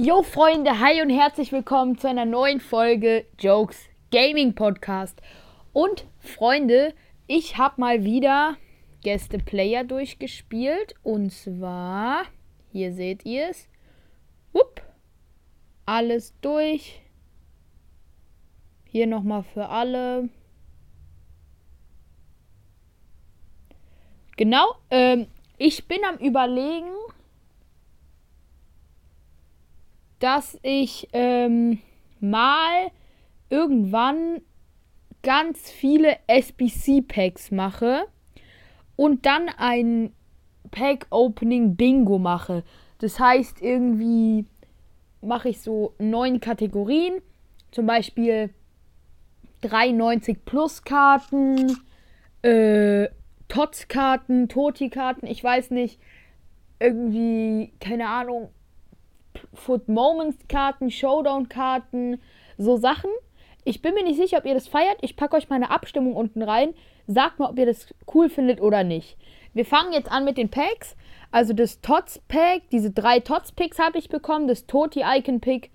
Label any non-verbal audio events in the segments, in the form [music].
Yo Freunde, hi und herzlich willkommen zu einer neuen Folge Jokes Gaming Podcast. Und Freunde, ich habe mal wieder Gäste Player durchgespielt und zwar, hier seht ihr es, Wupp, alles durch. Hier nochmal für alle. Genau, ähm, ich bin am Überlegen, dass ich ähm, mal irgendwann ganz viele SBC-Packs mache und dann ein Pack-Opening-Bingo mache. Das heißt, irgendwie mache ich so neun Kategorien. Zum Beispiel 93 Plus Karten, äh, Tots-Karten, Toti-Karten, ich weiß nicht, irgendwie, keine Ahnung, Foot Moments Karten, Showdown Karten, so Sachen. Ich bin mir nicht sicher, ob ihr das feiert. Ich packe euch meine Abstimmung unten rein. Sagt mal, ob ihr das cool findet oder nicht. Wir fangen jetzt an mit den Packs. Also das Tots Pack, diese drei Tots Picks habe ich bekommen. Das Toti Icon Pick,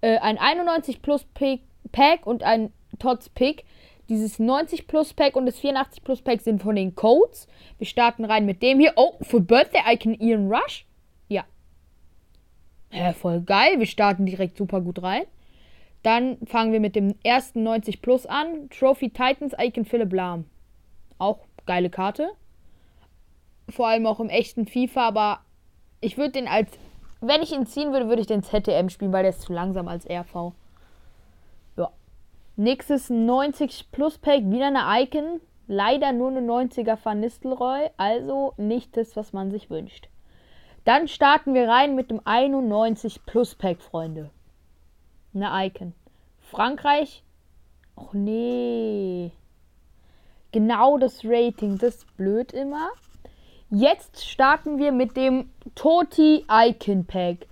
äh, ein 91 Plus Pick, Pack und ein Tots Pick. Dieses 90 Plus Pack und das 84 Plus Pack sind von den Codes. Wir starten rein mit dem hier. Oh, für Birthday Icon Ian Rush. Ja. Voll geil. Wir starten direkt super gut rein. Dann fangen wir mit dem ersten 90 Plus an. Trophy Titans Icon Philip Lahm. Auch geile Karte. Vor allem auch im echten FIFA, aber ich würde den als. Wenn ich ihn ziehen würde, würde ich den ZTM spielen, weil der ist zu langsam als RV. Ja. Nächstes 90 Plus Pack, wieder eine Icon. Leider nur eine 90er Van Nistelrooy, also nicht das, was man sich wünscht. Dann starten wir rein mit dem 91 Plus Pack, Freunde. Eine Icon. Frankreich. Och nee. Genau das Rating, das ist blöd immer. Jetzt starten wir mit dem Toti Icon Pack.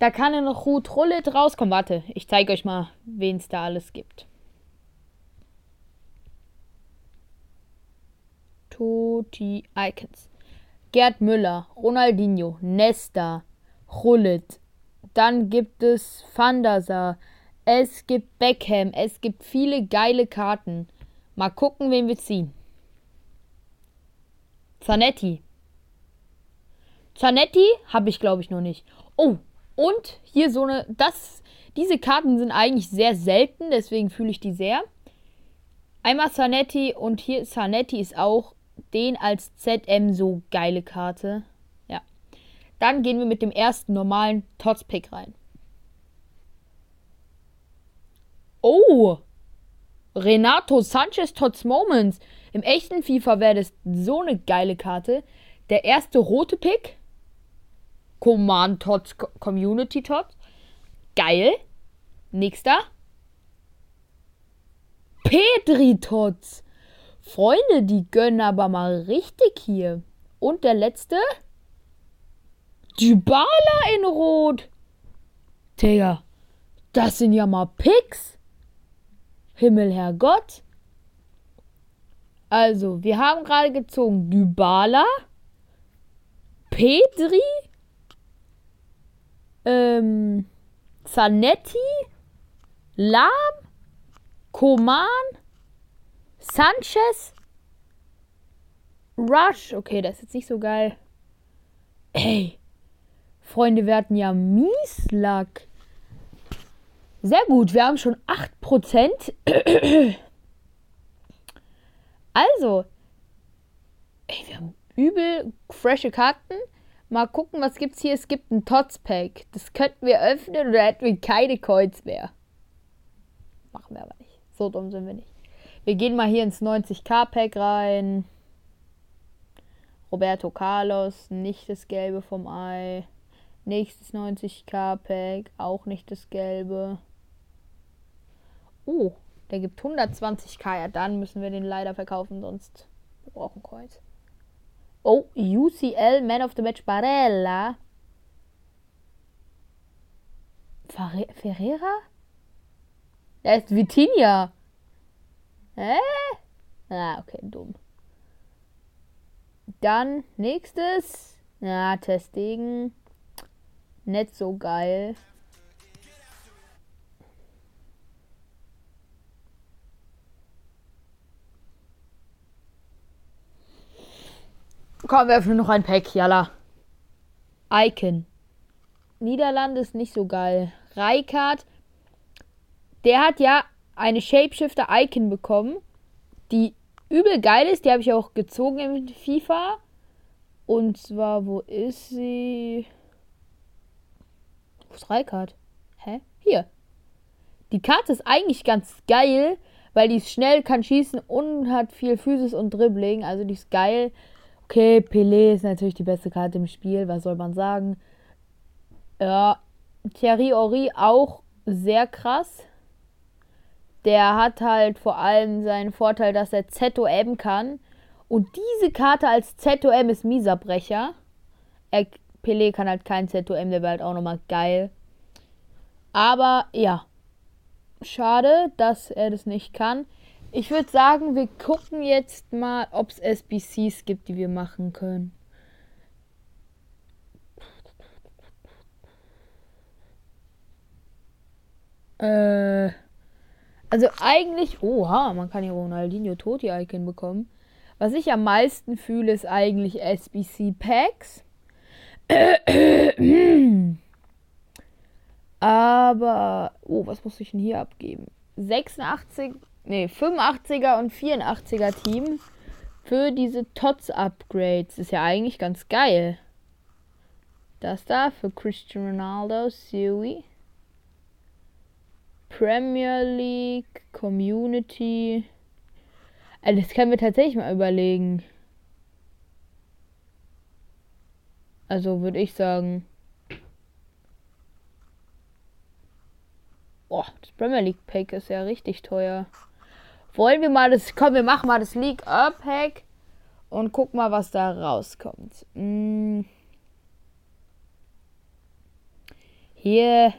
Da kann eine Ruth Rullet rauskommen. Warte, ich zeige euch mal, wen es da alles gibt. Toti Icons. Gerd Müller, Ronaldinho, Nesta, Rullet. Dann gibt es Sar. Es gibt Beckham. Es gibt viele geile Karten. Mal gucken, wen wir ziehen. Zanetti. Zanetti habe ich, glaube ich, noch nicht. Oh, und hier so eine. Das, diese Karten sind eigentlich sehr selten, deswegen fühle ich die sehr. Einmal Zanetti und hier Zanetti ist auch den als ZM so geile Karte. Ja. Dann gehen wir mit dem ersten normalen Tots-Pick rein. Oh! Renato Sanchez Tots Moments. Im echten FIFA wäre das so eine geile Karte. Der erste rote Pick. Command Tots Community Tots. Geil. Nächster. Petri Tots. Freunde, die gönnen aber mal richtig hier. Und der letzte? Dybala in Rot. Digga, das sind ja mal Picks. Himmel, Herrgott. Also, wir haben gerade gezogen Dybala, Petri, ähm, Zanetti, Lahm, Koman, Sanchez, Rush. Okay, das ist jetzt nicht so geil. Ey, Freunde, wir hatten ja Mieslack. Sehr gut, wir haben schon 8%. Also, ey, wir haben übel frische Karten. Mal gucken, was gibt's hier. Es gibt ein Tots Pack. Das könnten wir öffnen oder hätten wir keine Coins mehr. Machen wir aber nicht. So dumm sind wir nicht. Wir gehen mal hier ins 90k Pack rein. Roberto Carlos, nicht das Gelbe vom Ei. Nächstes 90k Pack, auch nicht das Gelbe. Oh, der gibt 120k. Ja, dann müssen wir den leider verkaufen, sonst wir brauchen Coins. Oh, UCL Man of the Match Barella. Ferre Ferreira? Da ist Vitinha. Hä? Ah, okay, dumm. Dann nächstes. Na, ja, Testing. Nicht so geil. Komm, wir öffnen noch ein Pack, jalla. Icon. Niederlande ist nicht so geil. Reikard, der hat ja eine Shapeshifter Icon bekommen, die übel geil ist. Die habe ich auch gezogen in FIFA. Und zwar, wo ist sie? Wo ist Reikart? Hä? Hier. Die Karte ist eigentlich ganz geil, weil die ist schnell, kann schießen und hat viel Physis und Dribbling. Also die ist geil. Okay, Pelé ist natürlich die beste Karte im Spiel, was soll man sagen? Ja, Thierry Henry auch sehr krass. Der hat halt vor allem seinen Vorteil, dass er ZOM kann. Und diese Karte als ZOM ist Mieserbrecher. Er, Pelé kann halt kein ZOM, der wäre halt auch nochmal geil. Aber ja, schade, dass er das nicht kann. Ich würde sagen, wir gucken jetzt mal, ob es SBCs gibt, die wir machen können. Äh, also eigentlich, oha, man kann hier Ronaldinho Toti Icon bekommen. Was ich am meisten fühle, ist eigentlich SBC Packs. Aber, oh, was muss ich denn hier abgeben? 86 nee, 85er und 84er Team für diese TOTS Upgrades. Ist ja eigentlich ganz geil. Das da für Cristiano Ronaldo, Sui. Premier League, Community. Also das können wir tatsächlich mal überlegen. Also würde ich sagen. Boah, das Premier League Pack ist ja richtig teuer. Wollen wir mal das. Komm, wir machen mal das League Up Hack und guck mal, was da rauskommt. Hm. Hier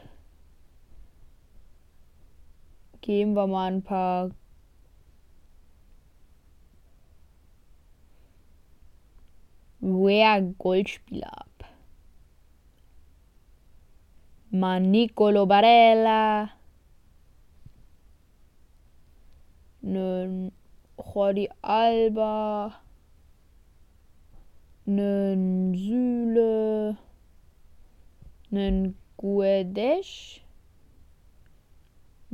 geben wir mal ein paar Rare Goldspieler ab. Manicolo Barella. einen Jordi Alba, einen Süle, einen Guedes,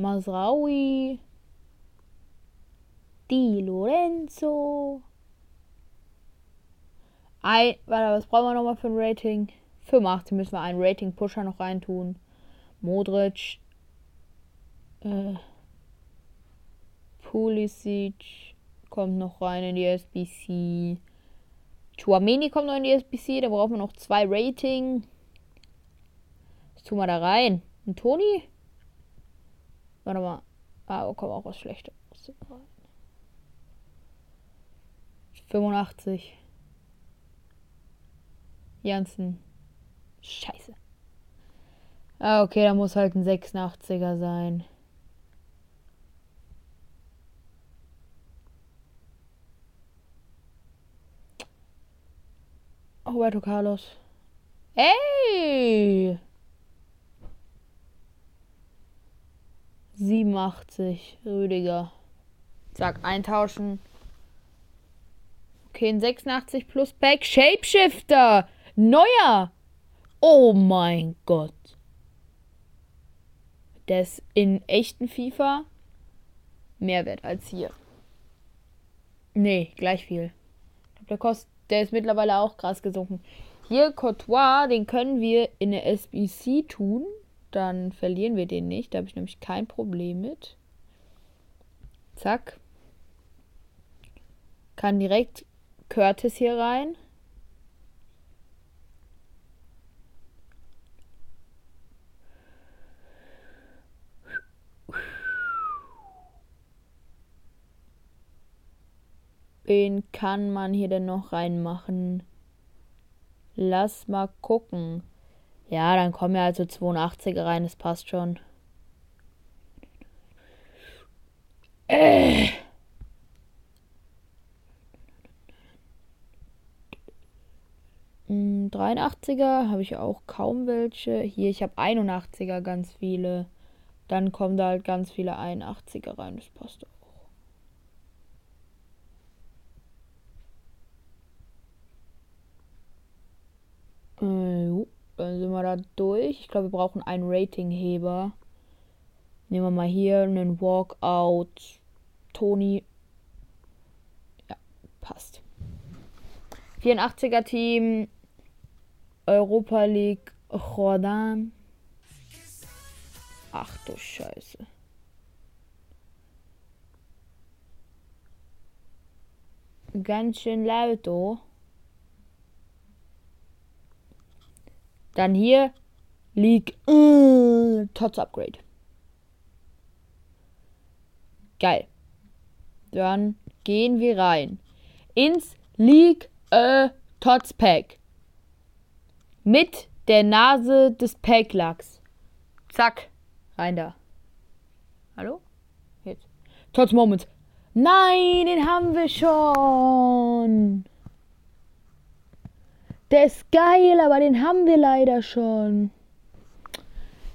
Masraui, Di Lorenzo. Ein, warte, was brauchen wir nochmal für ein Rating? 85 müssen wir einen Rating-Pusher noch reintun. Modric. Äh, Pulisic kommt noch rein in die SBC. Chuameni kommt noch in die SBC. Da brauchen wir noch zwei Rating. Was tun wir da rein? Ein Toni? Warte mal. Ah, oh, kommt auch was Schlechtes. 85. Janssen. Scheiße. Ah, okay, da muss halt ein 86er sein. Roberto Carlos. Ey! 87, Rüdiger. Sag, eintauschen. Okay, ein 86 plus Back. Shapeshifter! Neuer! Oh mein Gott. Der ist in echten FIFA mehr wert als hier. Nee, gleich viel. Der kostet der ist mittlerweile auch krass gesunken. Hier Courtois, den können wir in der SBC tun. Dann verlieren wir den nicht. Da habe ich nämlich kein Problem mit. Zack. Kann direkt Curtis hier rein. Wen kann man hier denn noch reinmachen? Lass mal gucken. Ja, dann kommen ja also 82er rein, das passt schon. Äh. Hm, 83er habe ich auch kaum welche. Hier, ich habe 81er ganz viele. Dann kommen da halt ganz viele 81er rein. Das passt auch. Äh, jo, dann sind wir da durch. Ich glaube, wir brauchen einen Ratingheber. Nehmen wir mal hier einen Walkout. Toni. Ja, passt. 84er Team. Europa League. Jordan. Ach du Scheiße. Ganz schön laut, oh. Dann hier League äh, Tots Upgrade. Geil. Dann gehen wir rein ins League äh, Tots Pack. Mit der Nase des Packlacks. Zack. Rein da. Hallo? Jetzt. Tots Moments. Nein, den haben wir schon. Der ist geil, aber den haben wir leider schon.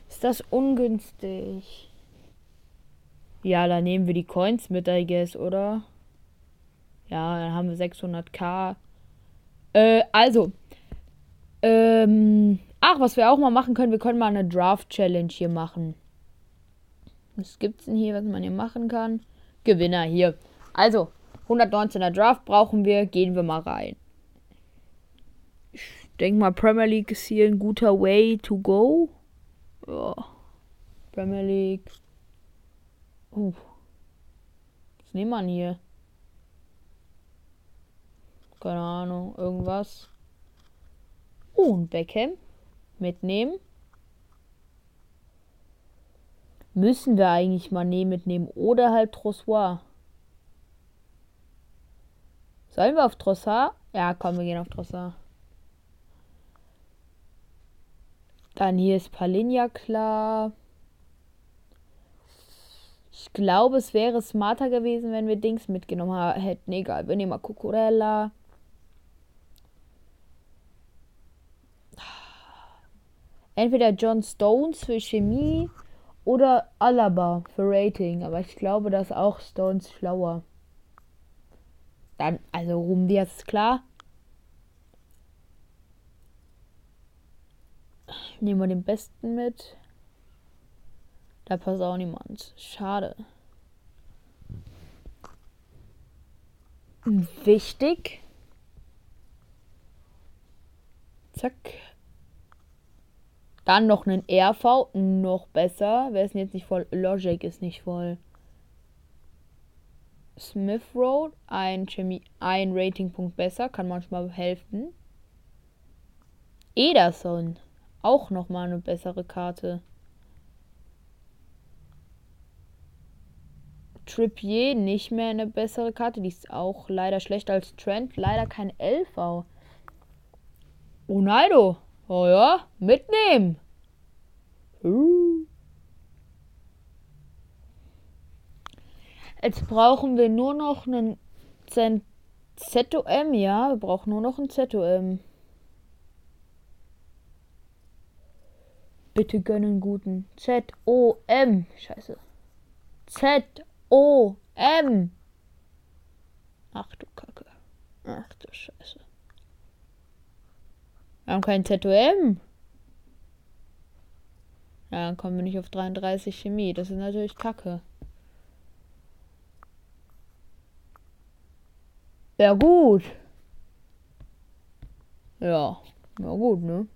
Ist das ungünstig? Ja, dann nehmen wir die Coins mit, I guess, oder? Ja, dann haben wir 600k. Äh, also. Ähm. Ach, was wir auch mal machen können, wir können mal eine Draft-Challenge hier machen. Was gibt's denn hier, was man hier machen kann? Gewinner hier. Also, 119er Draft brauchen wir, gehen wir mal rein denke mal, Premier League ist hier ein guter Way to go. Ja. Premier League. Uh. Was nehmen wir hier? Keine Ahnung, irgendwas. Oh, ein Beckham. Mitnehmen. Müssen wir eigentlich mal nehmen, mitnehmen. Oder halt Trossoir. Sollen wir auf Trossard? Ja, komm, wir gehen auf Trossard. Dann hier ist Palinja klar. Ich glaube, es wäre smarter gewesen, wenn wir Dings mitgenommen hätten. Egal, wir nehmen mal Cucurella. Entweder John Stones für Chemie oder Alaba für Rating. Aber ich glaube, dass auch Stones schlauer. Dann, also Rum Diaz ist klar. Nehmen wir den besten mit. Da passt auch niemand. Schade. Wichtig. Zack. Dann noch einen RV. Noch besser. Wer ist denn jetzt nicht voll? Logic ist nicht voll. Smith Road. Ein, Chemie, ein Ratingpunkt besser. Kann manchmal helfen. Ederson auch noch mal eine bessere Karte. Trippier nicht mehr eine bessere Karte. Die ist auch leider schlechter als Trent. Leider kein LV. Ronaldo. Oh ja, mitnehmen. Jetzt brauchen wir nur noch einen ZOM, ja. Wir brauchen nur noch einen ZOM. Bitte gönnen guten. Z-O-M. Scheiße. Z-O-M. Ach du Kacke. Ach du Scheiße. Wir haben kein ZOM. Ja, dann kommen wir nicht auf 33 Chemie. Das ist natürlich Kacke. Ja, gut. Ja, na gut, ne?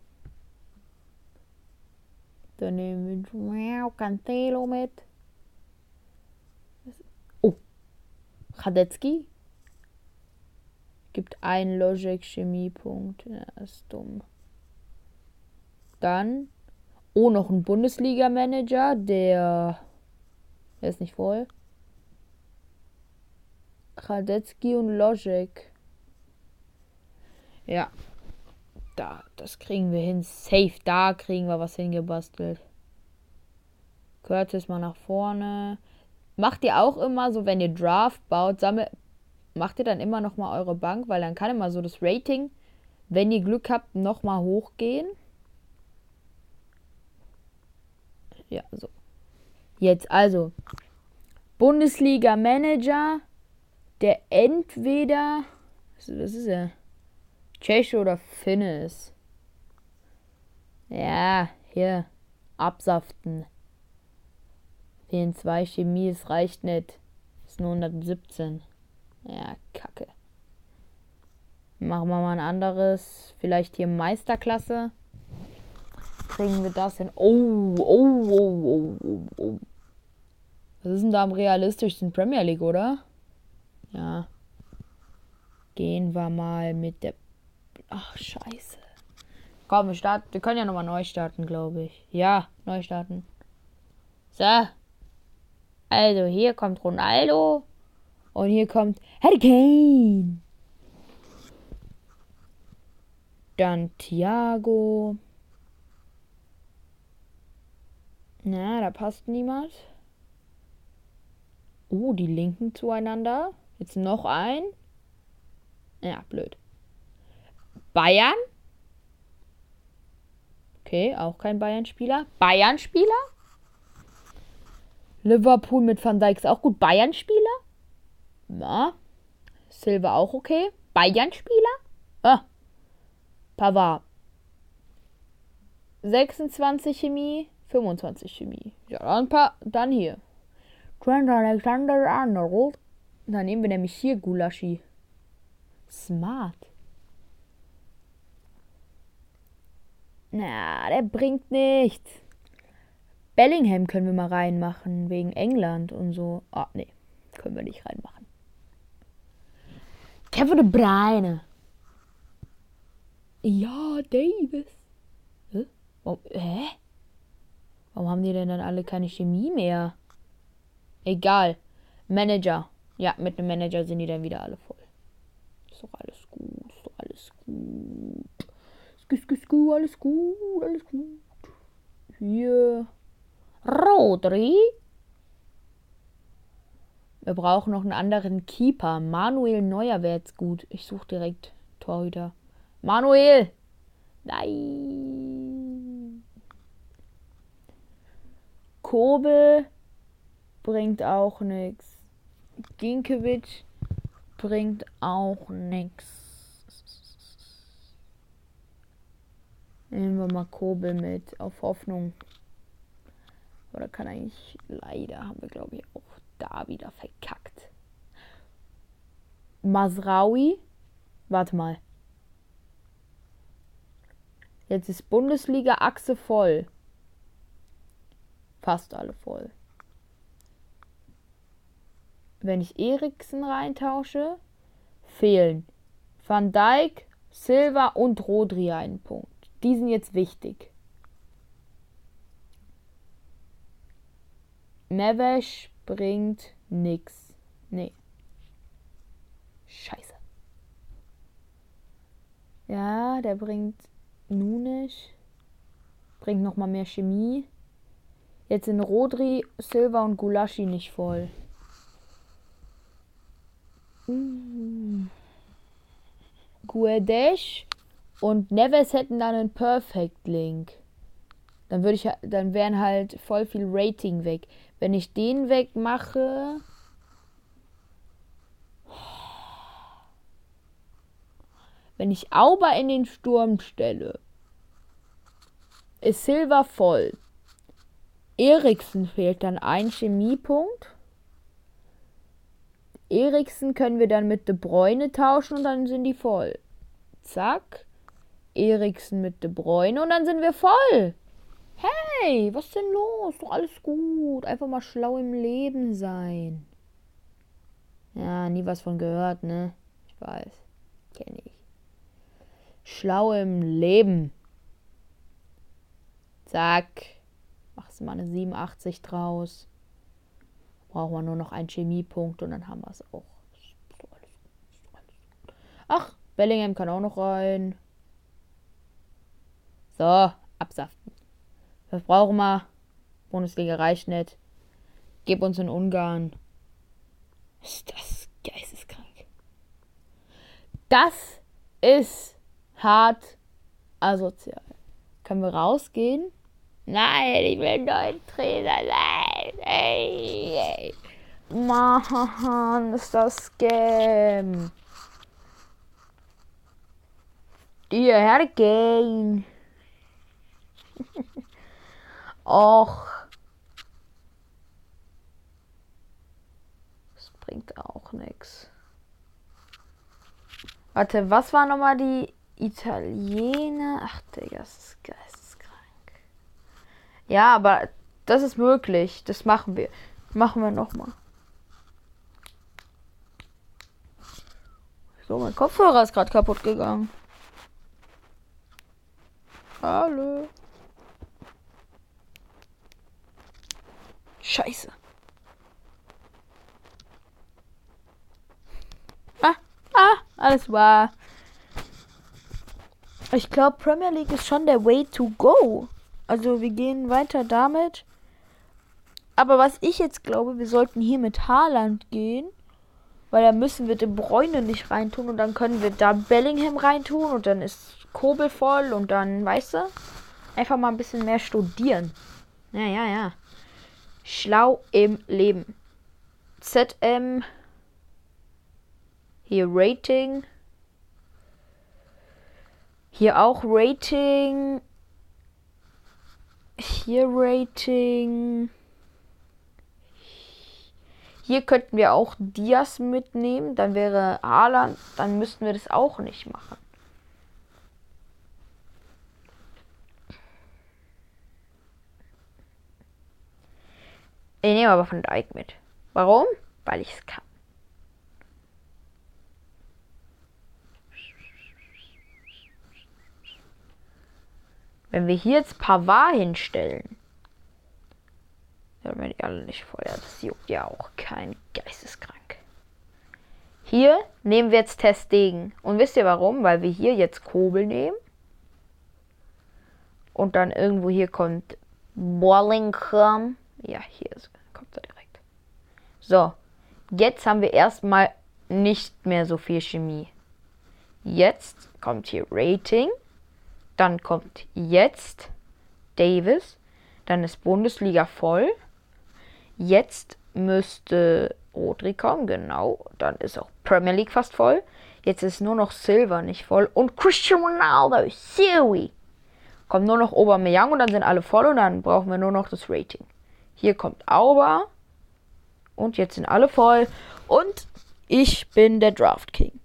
Dann nehmen wir Cancelo mit. Oh, Radetzky gibt einen Logic Chemiepunkt. Ja, ist dumm. Dann, oh, noch ein Bundesliga-Manager, der, der ist nicht voll. Radetzky und Logic. Ja, da, das kriegen wir hin. Safe, da kriegen wir was hingebastelt. Curtis mal nach vorne. Macht ihr auch immer so, wenn ihr Draft baut, sammelt, macht ihr dann immer noch mal eure Bank, weil dann kann immer so das Rating, wenn ihr Glück habt, noch mal hochgehen. Ja, so. Jetzt also Bundesliga Manager, der entweder was ist er? Tscheche oder Finne ist. Ja, hier. Absaften. Fehlen zwei Chemie, es reicht nicht. Ist nur 117. Ja, kacke. Machen wir mal ein anderes. Vielleicht hier Meisterklasse. Kriegen wir das hin? Oh, oh, oh, oh, oh, oh. Was ist denn da am realistischsten Premier League, oder? Ja. Gehen wir mal mit der. Ach, scheiße. Komm, wir starten. Wir können ja nochmal neu starten, glaube ich. Ja, neu starten. So. Also, hier kommt Ronaldo. Und hier kommt Harry Kane. Dann Thiago. Na, da passt niemand. Oh, die linken zueinander. Jetzt noch ein. Ja, blöd. Bayern. Okay, auch kein Bayern-Spieler. Bayern-Spieler? Liverpool mit Van Dijk ist auch gut. Bayern-Spieler? Na. Silva auch okay. Bayern-Spieler? Ah. Pavard. 26 Chemie, 25 Chemie. Ja, dann, paar, dann hier. Trent Alexander Arnold. Dann nehmen wir nämlich hier Gulaschi. Smart. Na, der bringt nichts. Bellingham können wir mal reinmachen, wegen England und so. Ah, nee, können wir nicht reinmachen. Kevin de Bruyne. Ja, Davis. Hä? Hä? Warum haben die denn dann alle keine Chemie mehr? Egal. Manager. Ja, mit einem Manager sind die dann wieder alle voll. Ist doch alles gut, ist doch alles gut. Ist, alles gut, alles gut. Hier. Rodri. Wir brauchen noch einen anderen Keeper. Manuel Neuer wäre jetzt gut. Ich suche direkt Torhüter. Manuel! Nein! Kobel bringt auch nichts. Ginkiewicz bringt auch nichts. Nehmen wir mal Kobel mit, auf Hoffnung. Oder kann eigentlich, leider haben wir glaube ich auch da wieder verkackt. Masraui, warte mal. Jetzt ist Bundesliga-Achse voll. Fast alle voll. Wenn ich Eriksen reintausche, fehlen Van Dijk, Silva und Rodri einen Punkt. Die sind jetzt wichtig. Mevesh bringt nix. Nee. Scheiße. Ja, der bringt Nunes. Bringt nochmal mehr Chemie. Jetzt sind Rodri, Silva und Gulaschi nicht voll. Uh. Guedes und Neves hätten dann einen Perfect Link. Dann würde ich dann wären halt voll viel Rating weg. Wenn ich den wegmache. Wenn ich Auber in den Sturm stelle, ist Silver voll. Eriksen fehlt dann ein Chemiepunkt. Eriksen können wir dann mit De Bruyne tauschen und dann sind die voll. Zack. Eriksen mit De Bruyne und dann sind wir voll. Hey, was denn los? Doch alles gut. Einfach mal schlau im Leben sein. Ja, nie was von gehört, ne? Ich weiß. Kenne ich. Schlau im Leben. Zack. Machst du mal eine 87 draus. Brauchen wir nur noch einen Chemiepunkt und dann haben wir es auch. Ach, Bellingham kann auch noch rein. So, absaften. Was brauchen wir? Bundesliga reicht nicht. Gib uns in Ungarn. Ist das geisteskrank. Das ist hart asozial. Können wir rausgehen? Nein, ich will einen neuen Trainer. Nein, ey, ey. Mann, ist das Scam. Hierher gehen. Och. Das bringt auch nichts. Warte, was war nochmal die Italiener? Ach, Digga, das ist geisteskrank. Ja, aber das ist möglich. Das machen wir. Machen wir nochmal. So, mein Kopfhörer ist gerade kaputt gegangen. Hallo. Scheiße. Ah, ah, alles war. Ich glaube, Premier League ist schon der Way to go. Also wir gehen weiter damit. Aber was ich jetzt glaube, wir sollten hier mit Haaland gehen. Weil da müssen wir den Bräune nicht reintun und dann können wir da Bellingham reintun und dann ist Kobel voll und dann, weißt du, einfach mal ein bisschen mehr studieren. Ja, ja, ja. Schlau im Leben. ZM. Hier Rating. Hier auch Rating. Hier Rating. Hier könnten wir auch Dias mitnehmen. Dann wäre Haaland. Dann müssten wir das auch nicht machen. Ich nehme aber von Dijk mit. Warum? Weil ich es kann. Wenn wir hier jetzt Pavard hinstellen, dann werden die alle nicht voll. Das juckt ja auch kein Geisteskrank. Hier nehmen wir jetzt Testdegen. Und wisst ihr warum? Weil wir hier jetzt Kobel nehmen. Und dann irgendwo hier kommt Bollingcom. Ja, hier ist, kommt er direkt. So, jetzt haben wir erstmal nicht mehr so viel Chemie. Jetzt kommt hier Rating. Dann kommt jetzt Davis. Dann ist Bundesliga voll. Jetzt müsste Rodri kommen, genau. Dann ist auch Premier League fast voll. Jetzt ist nur noch Silver nicht voll. Und Cristiano Ronaldo, Siri. Kommt nur noch Aubameyang und dann sind alle voll und dann brauchen wir nur noch das Rating. Hier kommt Auber. Und jetzt sind alle voll. Und ich bin der Draft King.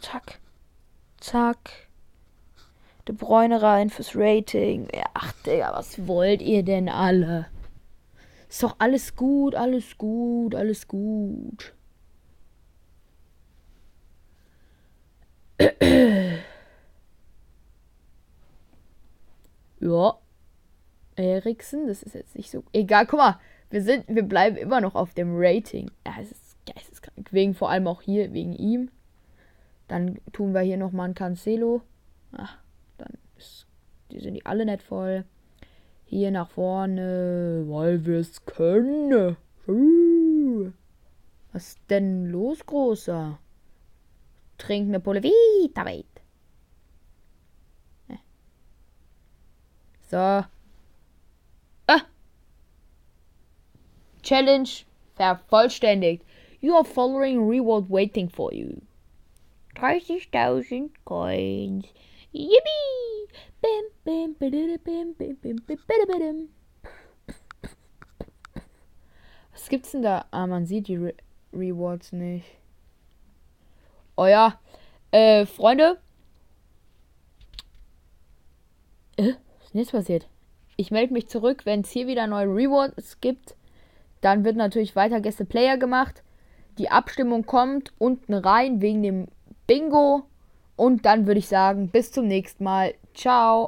Zack. Zack. De Bräune rein fürs Rating. Ach, Digga, was wollt ihr denn alle? Ist doch alles gut, alles gut, alles gut. [clears throat] ja. Eriksen, das ist jetzt nicht so. Egal, guck mal, wir sind, wir bleiben immer noch auf dem Rating. Ja, es ist geisteskrank. Wegen vor allem auch hier, wegen ihm. Dann tun wir hier nochmal ein Cancelo. Ach, dann ist, die sind die alle nicht voll. Hier nach vorne, weil wir es können. Was ist denn los, Großer? Trink eine Pulle Vita, wait. So. Challenge vervollständigt. You are following reward waiting for you. 30.000 Coins. Yippie! Bim, bim, bim, bim, bim, bim, bim, Was gibt's denn da? Ah, man sieht die Re Rewards nicht. Oh ja. Äh, Freunde. Äh, was ist denn jetzt passiert? Ich melde mich zurück, wenn es hier wieder neue Rewards gibt. Dann wird natürlich weiter Gäste Player gemacht. Die Abstimmung kommt unten rein wegen dem Bingo. Und dann würde ich sagen, bis zum nächsten Mal. Ciao.